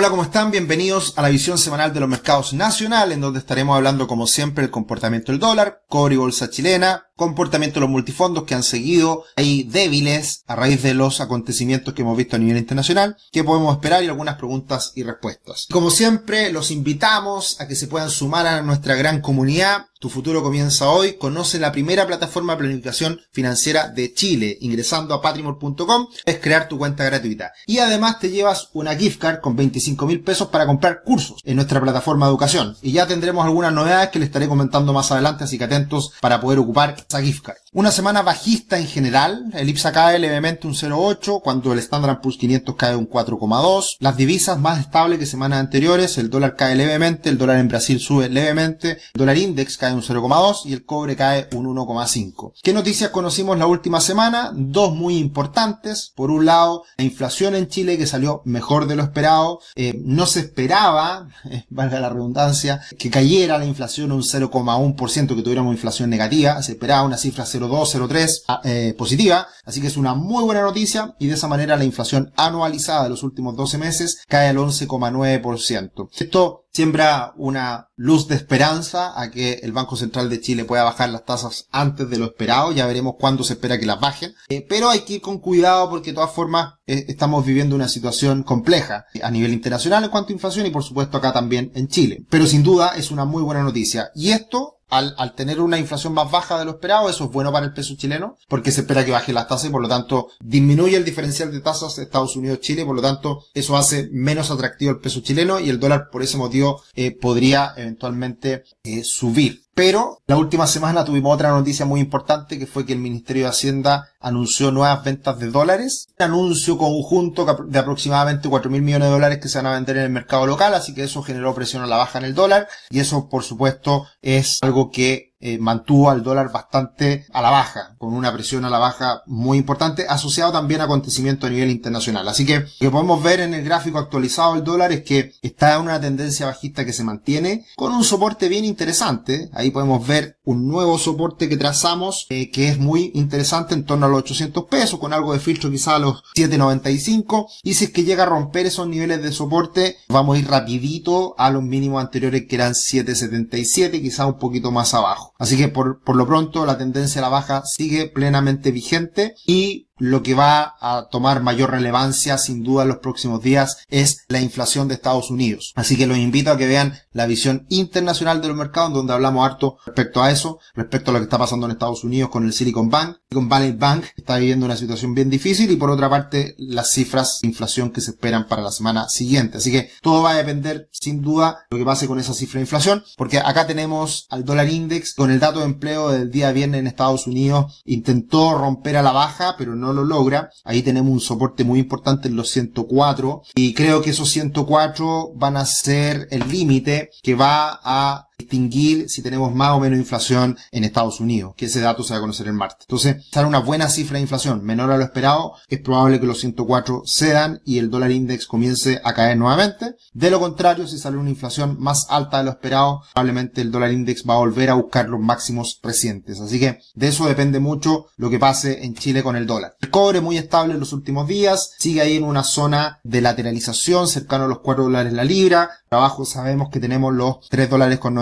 Hola, ¿cómo están? Bienvenidos a la visión semanal de los mercados nacionales, en donde estaremos hablando, como siempre, el comportamiento del dólar, cobre y bolsa chilena, comportamiento de los multifondos que han seguido ahí débiles a raíz de los acontecimientos que hemos visto a nivel internacional, qué podemos esperar y algunas preguntas y respuestas. Como siempre, los invitamos a que se puedan sumar a nuestra gran comunidad. Tu futuro comienza hoy. Conoce la primera plataforma de planificación financiera de Chile. Ingresando a patrimor.com es crear tu cuenta gratuita. Y además te llevas una gift card con 25 mil pesos para comprar cursos en nuestra plataforma de educación. Y ya tendremos algunas novedades que les estaré comentando más adelante, así que atentos para poder ocupar gift card. Una semana bajista en general, el IPSA cae levemente un 0,8, cuando el Standard Poor's 500 cae un 4,2. Las divisas más estables que semanas anteriores, el dólar cae levemente, el dólar en Brasil sube levemente, el dólar index cae un 0,2 y el cobre cae un 1,5. ¿Qué noticias conocimos la última semana? Dos muy importantes. Por un lado, la inflación en Chile que salió mejor de lo esperado. Eh, no se esperaba, eh, valga la redundancia, que cayera la inflación un 0,1%, que tuviéramos inflación negativa. Se esperaba una cifra 0,2, 0,3 ah, eh, positiva, así que es una muy buena noticia y de esa manera la inflación anualizada de los últimos 12 meses cae al 11,9%. Esto siembra una luz de esperanza a que el Banco Central de Chile pueda bajar las tasas antes de lo esperado. Ya veremos cuándo se espera que las bajen. Eh, pero hay que ir con cuidado porque de todas formas eh, estamos viviendo una situación compleja a nivel internacional en cuanto a inflación y por supuesto acá también en Chile. Pero sin duda es una muy buena noticia. Y esto al, al, tener una inflación más baja de lo esperado, eso es bueno para el peso chileno, porque se espera que baje las tasas y por lo tanto disminuye el diferencial de tasas de Estados Unidos-Chile, por lo tanto eso hace menos atractivo el peso chileno y el dólar por ese motivo eh, podría eventualmente eh, subir. Pero la última semana tuvimos otra noticia muy importante que fue que el Ministerio de Hacienda anunció nuevas ventas de dólares. Un anuncio conjunto de aproximadamente 4 mil millones de dólares que se van a vender en el mercado local, así que eso generó presión a la baja en el dólar y eso por supuesto es algo que eh, mantuvo al dólar bastante a la baja, con una presión a la baja muy importante, asociado también a acontecimientos a nivel internacional. Así que lo que podemos ver en el gráfico actualizado del dólar es que está en una tendencia bajista que se mantiene, con un soporte bien interesante. Ahí podemos ver un nuevo soporte que trazamos, eh, que es muy interesante en torno a los 800 pesos, con algo de filtro quizá a los 795. Y si es que llega a romper esos niveles de soporte, vamos a ir rapidito a los mínimos anteriores que eran 777, quizá un poquito más abajo. Así que por, por lo pronto la tendencia a la baja sigue plenamente vigente y lo que va a tomar mayor relevancia sin duda en los próximos días es la inflación de Estados Unidos. Así que los invito a que vean la visión internacional del mercado en donde hablamos harto respecto a eso, respecto a lo que está pasando en Estados Unidos con el Silicon Bank. Silicon Valley Bank está viviendo una situación bien difícil y por otra parte las cifras de inflación que se esperan para la semana siguiente. Así que todo va a depender sin duda lo que pase con esa cifra de inflación porque acá tenemos al dólar index con el dato de empleo del día viernes en Estados Unidos intentó romper a la baja pero no lo logra. Ahí tenemos un soporte muy importante en los 104 y creo que esos 104 van a ser el límite que va a distinguir si tenemos más o menos inflación en Estados Unidos, que ese dato se va a conocer el martes. Entonces, sale una buena cifra de inflación menor a lo esperado, es probable que los 104 cedan y el dólar index comience a caer nuevamente. De lo contrario, si sale una inflación más alta de lo esperado, probablemente el dólar index va a volver a buscar los máximos recientes. Así que de eso depende mucho lo que pase en Chile con el dólar. El cobre muy estable en los últimos días, sigue ahí en una zona de lateralización cercano a los 4 dólares la libra. Abajo sabemos que tenemos los 3 dólares con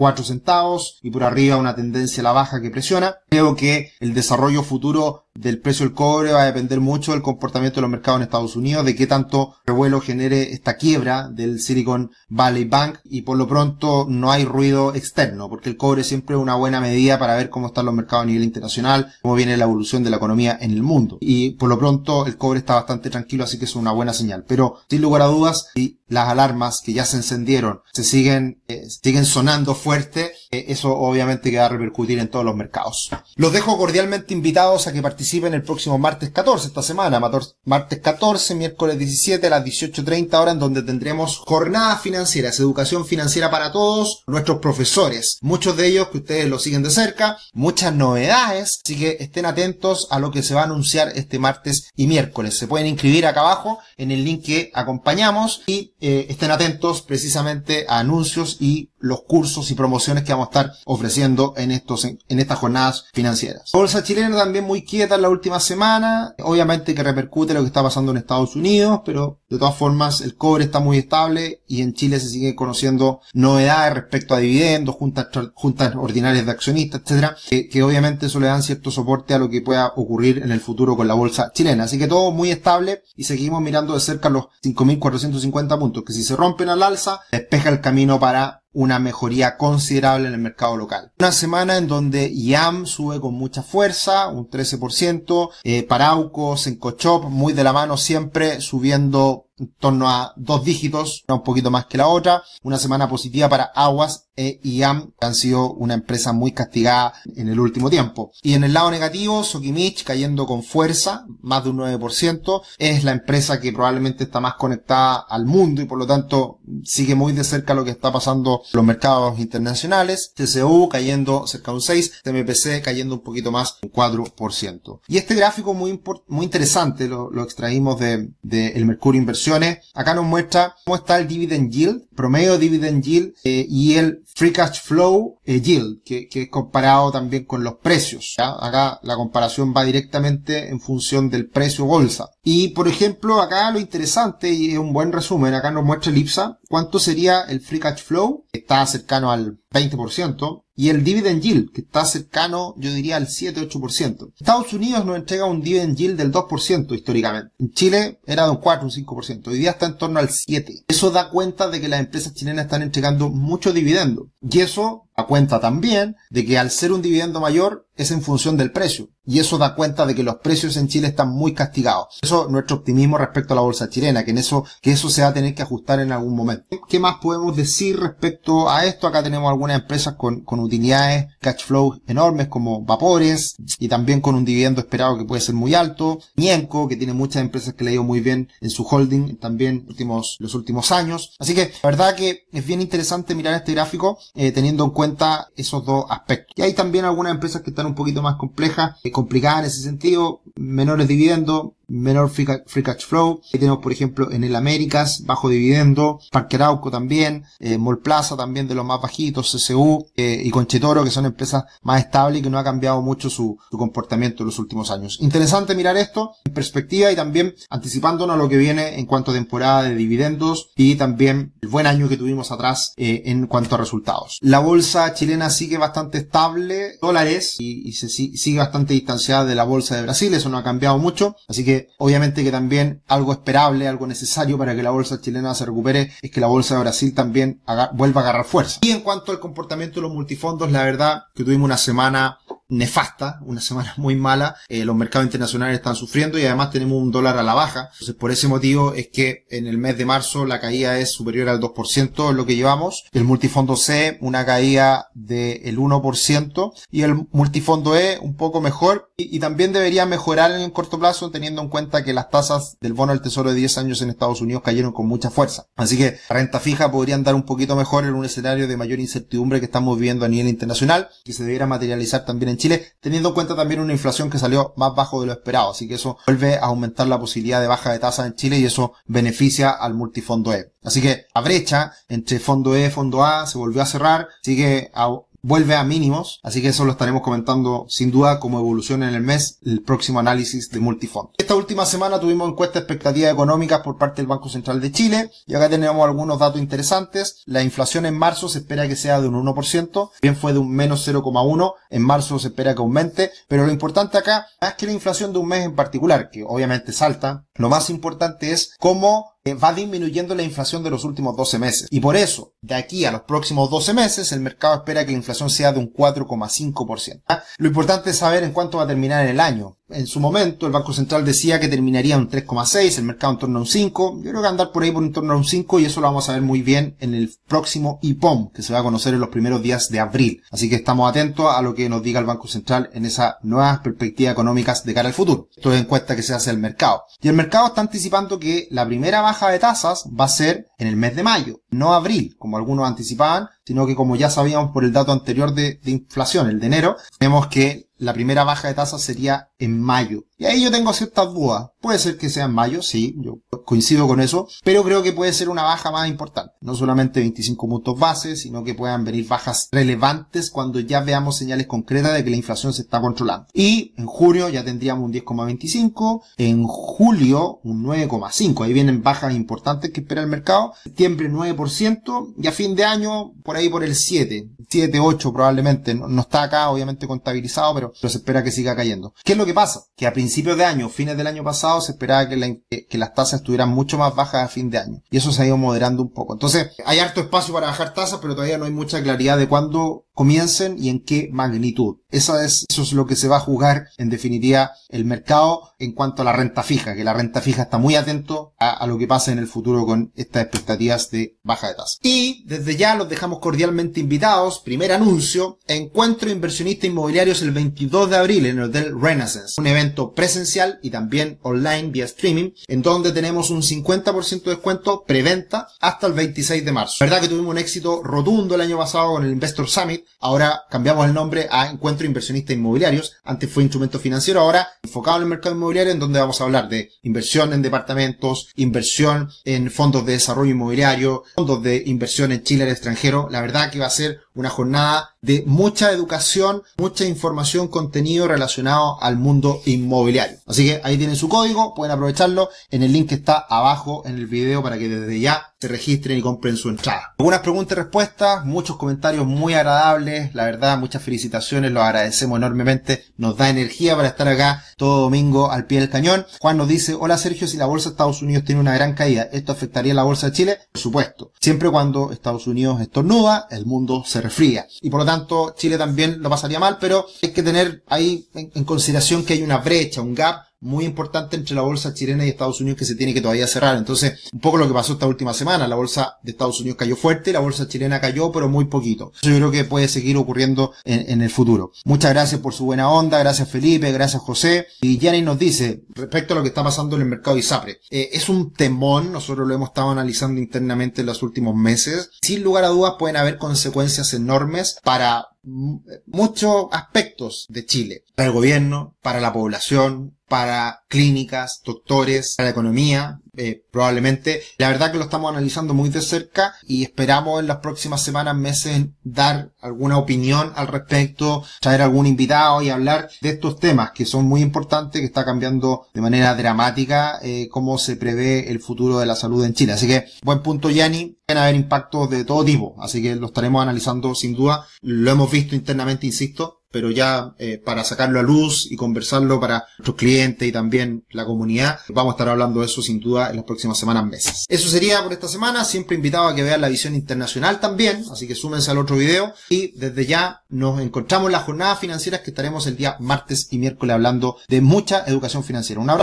94 centavos y por arriba una tendencia a la baja que presiona. Creo que el desarrollo futuro del precio del cobre va a depender mucho del comportamiento de los mercados en Estados Unidos, de qué tanto revuelo genere esta quiebra del Silicon Valley Bank y por lo pronto no hay ruido externo, porque el cobre siempre es una buena medida para ver cómo están los mercados a nivel internacional, cómo viene la evolución de la economía en el mundo. Y por lo pronto el cobre está bastante tranquilo, así que es una buena señal. Pero sin lugar a dudas, si las alarmas que ya se encendieron se siguen, eh, siguen sonando fuerte, eh, eso obviamente que va a repercutir en todos los mercados. Los dejo cordialmente invitados a que participen participen el próximo martes 14, esta semana, martes 14, miércoles 17 a las 18.30 horas, en donde tendremos jornadas financieras, educación financiera para todos, nuestros profesores, muchos de ellos que ustedes lo siguen de cerca, muchas novedades, así que estén atentos a lo que se va a anunciar este martes y miércoles. Se pueden inscribir acá abajo en el link que acompañamos y eh, estén atentos precisamente a anuncios y los cursos y promociones que vamos a estar ofreciendo en estos, en, estas jornadas financieras. bolsa chilena también muy quieta en la última semana, obviamente que repercute lo que está pasando en Estados Unidos, pero de todas formas el cobre está muy estable y en Chile se sigue conociendo novedades respecto a dividendos, juntas, juntas ordinarias de accionistas, etcétera, que, que obviamente eso le dan cierto soporte a lo que pueda ocurrir en el futuro con la bolsa chilena. Así que todo muy estable y seguimos mirando de cerca los 5.450 puntos, que si se rompen al alza, despeja el camino para una mejoría considerable en el mercado local. Una semana en donde IAM sube con mucha fuerza, un 13%, eh, Parauco, Sencochop, muy de la mano siempre, subiendo en torno a dos dígitos, un poquito más que la otra. Una semana positiva para Aguas e IAM, que han sido una empresa muy castigada en el último tiempo. Y en el lado negativo, Sokimich cayendo con fuerza, más de un 9%, es la empresa que probablemente está más conectada al mundo y por lo tanto sigue muy de cerca lo que está pasando en los mercados internacionales. TCU cayendo cerca de un 6, TMPC cayendo un poquito más, un 4%. Y este gráfico muy, muy interesante, lo, lo extraímos de, de el Mercurio Inversión acá nos muestra cómo está el dividend yield, promedio dividend yield eh, y el free cash flow eh, yield, que, es comparado también con los precios. Acá la comparación va directamente en función del precio bolsa. Y por ejemplo, acá lo interesante y es un buen resumen, acá nos muestra el IPSA cuánto sería el free cash flow, está cercano al 20%, y el dividend yield, que está cercano, yo diría, al 7-8%. Estados Unidos nos entrega un dividend yield del 2% históricamente. En Chile era de un 4, un 5%. Hoy día está en torno al 7%. Eso da cuenta de que las empresas chilenas están entregando mucho dividendo. Y eso da cuenta también de que al ser un dividendo mayor es en función del precio. Y eso da cuenta de que los precios en Chile están muy castigados. Eso nuestro optimismo respecto a la bolsa chilena, que en eso, que eso se va a tener que ajustar en algún momento. ¿Qué más podemos decir respecto a esto? Acá tenemos algunas empresas con, con utilidades cash flow enormes como Vapores y también con un dividendo esperado que puede ser muy alto. Nienco, que tiene muchas empresas que le ha ido muy bien en su holding también últimos, los últimos años. Así que la verdad que es bien interesante mirar este gráfico eh, teniendo en cuenta esos dos aspectos. Y hay también algunas empresas que están un poquito más complejas, eh, complicadas en ese sentido, menores dividendos, menor free, cash flow. Ahí tenemos, por ejemplo, en el Américas, bajo dividendo, Parque Arauco también, eh, Mall Plaza también de los más bajitos, CCU eh, y Conchetoro, que son empresas más estables y que no ha cambiado mucho su, su, comportamiento en los últimos años. Interesante mirar esto en perspectiva y también anticipándonos a lo que viene en cuanto a temporada de dividendos y también el buen año que tuvimos atrás eh, en cuanto a resultados. La bolsa chilena sigue bastante estable, dólares, y, y se sigue bastante distanciada de la bolsa de Brasil, eso no ha cambiado mucho, así que obviamente que también algo esperable, algo necesario para que la bolsa chilena se recupere es que la bolsa de Brasil también vuelva a agarrar fuerza. Y en cuanto al comportamiento de los multifondos, la verdad que tuvimos una semana nefasta, una semana muy mala, eh, los mercados internacionales están sufriendo y además tenemos un dólar a la baja. Entonces por ese motivo es que en el mes de marzo la caída es superior al 2% en lo que llevamos. El multifondo C una caída del 1% y el multifondo E un poco mejor y, y, también debería mejorar en el corto plazo teniendo en cuenta que las tasas del bono del tesoro de 10 años en Estados Unidos cayeron con mucha fuerza. Así que renta fija podría andar un poquito mejor en un escenario de mayor incertidumbre que estamos viviendo a nivel internacional que se debiera materializar también en Chile, teniendo en cuenta también una inflación que salió más bajo de lo esperado. Así que eso vuelve a aumentar la posibilidad de baja de tasa en Chile y eso beneficia al multifondo E. Así que la brecha entre fondo E y fondo A se volvió a cerrar, sigue a vuelve a mínimos, así que eso lo estaremos comentando sin duda como evolución en el mes, el próximo análisis de multifondo. Esta última semana tuvimos encuesta de expectativas económicas por parte del Banco Central de Chile y acá tenemos algunos datos interesantes. La inflación en marzo se espera que sea de un 1%, bien fue de un menos 0,1, en marzo se espera que aumente, pero lo importante acá es que la inflación de un mes en particular, que obviamente salta, lo más importante es cómo va disminuyendo la inflación de los últimos 12 meses. Y por eso, de aquí a los próximos 12 meses, el mercado espera que la inflación sea de un 4,5%. ¿Ah? Lo importante es saber en cuánto va a terminar en el año en su momento el Banco Central decía que terminaría en 3,6, el mercado en torno a un 5. Yo creo que andar por ahí por en torno a un 5 y eso lo vamos a ver muy bien en el próximo IPOM, que se va a conocer en los primeros días de abril. Así que estamos atentos a lo que nos diga el Banco Central en esas nuevas perspectivas económicas de cara al futuro. Esto es encuesta que se hace el mercado. Y el mercado está anticipando que la primera baja de tasas va a ser en el mes de mayo, no abril, como algunos anticipaban, sino que como ya sabíamos por el dato anterior de, de inflación, el de enero, vemos que la primera baja de tasas sería en mayo. Y ahí yo tengo ciertas dudas. Puede ser que sea en mayo, sí, yo coincido con eso, pero creo que puede ser una baja más importante. No solamente 25 puntos base, sino que puedan venir bajas relevantes cuando ya veamos señales concretas de que la inflación se está controlando. Y en junio ya tendríamos un 10,25, en julio un 9,5. Ahí vienen bajas importantes que espera el mercado. Septiembre 9% y a fin de año por ahí por el 7, 7, 8 probablemente. No, está acá obviamente contabilizado, pero, se espera que siga cayendo. ¿Qué es lo que pasa? Que a principios de año, fines del año pasado, se esperaba que, que las tasas estuvieran mucho más bajas a fin de año. Y eso se ha ido moderando un poco. Entonces, hay harto espacio para bajar tasas, pero todavía no hay mucha claridad de cuándo comiencen y en qué magnitud. Eso es, eso es lo que se va a jugar en definitiva el mercado en cuanto a la renta fija, que la renta fija está muy atento a, lo que pasa en el futuro con estas expectativas de baja de tasa. Y desde ya los dejamos cordialmente invitados. Primer anuncio, encuentro inversionista inmobiliarios el 22 de abril en el Hotel Renaissance, un evento presencial y también online vía streaming, en donde tenemos un 50% de descuento preventa hasta el 26 de marzo. verdad que tuvimos un éxito rotundo el año pasado con el Investor Summit, Ahora cambiamos el nombre a Encuentro Inversionista Inmobiliarios. Antes fue Instrumento Financiero, ahora enfocado en el mercado inmobiliario en donde vamos a hablar de inversión en departamentos, inversión en fondos de desarrollo inmobiliario, fondos de inversión en Chile al extranjero. La verdad que va a ser una jornada de mucha educación, mucha información, contenido relacionado al mundo inmobiliario. Así que ahí tienen su código, pueden aprovecharlo en el link que está abajo en el video para que desde ya se registren y compren su entrada. Algunas preguntas y respuestas, muchos comentarios muy agradables, la verdad, muchas felicitaciones, los agradecemos enormemente, nos da energía para estar acá todo domingo al pie del cañón. Juan nos dice, hola Sergio, si la bolsa de Estados Unidos tiene una gran caída, ¿esto afectaría la bolsa de Chile? Por supuesto. Siempre cuando Estados Unidos estornuda, el mundo se refría. Y por lo tanto, Chile también lo pasaría mal, pero hay que tener ahí en consideración que hay una brecha, un gap muy importante entre la bolsa chilena y Estados Unidos que se tiene que todavía cerrar. Entonces, un poco lo que pasó esta última semana. La bolsa de Estados Unidos cayó fuerte y la bolsa chilena cayó, pero muy poquito. Eso yo creo que puede seguir ocurriendo en, el futuro. Muchas gracias por su buena onda. Gracias Felipe, gracias José. Y Jenny nos dice, respecto a lo que está pasando en el mercado ISAPRE, eh, es un temón. Nosotros lo hemos estado analizando internamente en los últimos meses. Sin lugar a dudas pueden haber consecuencias enormes para muchos aspectos de Chile. Para el gobierno, para la población, para clínicas, doctores, para la economía, eh, probablemente. La verdad que lo estamos analizando muy de cerca y esperamos en las próximas semanas, meses, dar alguna opinión al respecto, traer algún invitado y hablar de estos temas que son muy importantes, que está cambiando de manera dramática eh, cómo se prevé el futuro de la salud en Chile. Así que, buen punto, Yanni. Pueden haber impactos de todo tipo, así que lo estaremos analizando sin duda. Lo hemos visto internamente, insisto, pero ya eh, para sacarlo a luz y conversarlo para nuestros clientes y también la comunidad, vamos a estar hablando de eso sin duda en las próximas semanas, meses. Eso sería por esta semana, siempre invitado a que vean la visión internacional también, así que súmense al otro video y desde ya nos encontramos en las jornadas financieras que estaremos el día martes y miércoles hablando de mucha educación financiera. Un abrazo.